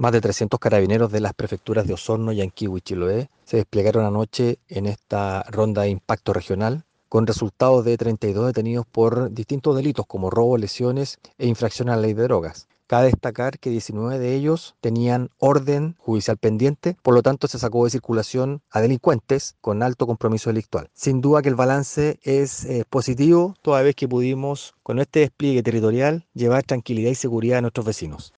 Más de 300 carabineros de las prefecturas de Osorno, Yanquihue y Chiloé se desplegaron anoche en esta ronda de impacto regional con resultados de 32 detenidos por distintos delitos como robo, lesiones e infracción a la ley de drogas. Cabe destacar que 19 de ellos tenían orden judicial pendiente, por lo tanto se sacó de circulación a delincuentes con alto compromiso delictual. Sin duda que el balance es eh, positivo, toda vez que pudimos con este despliegue territorial llevar tranquilidad y seguridad a nuestros vecinos.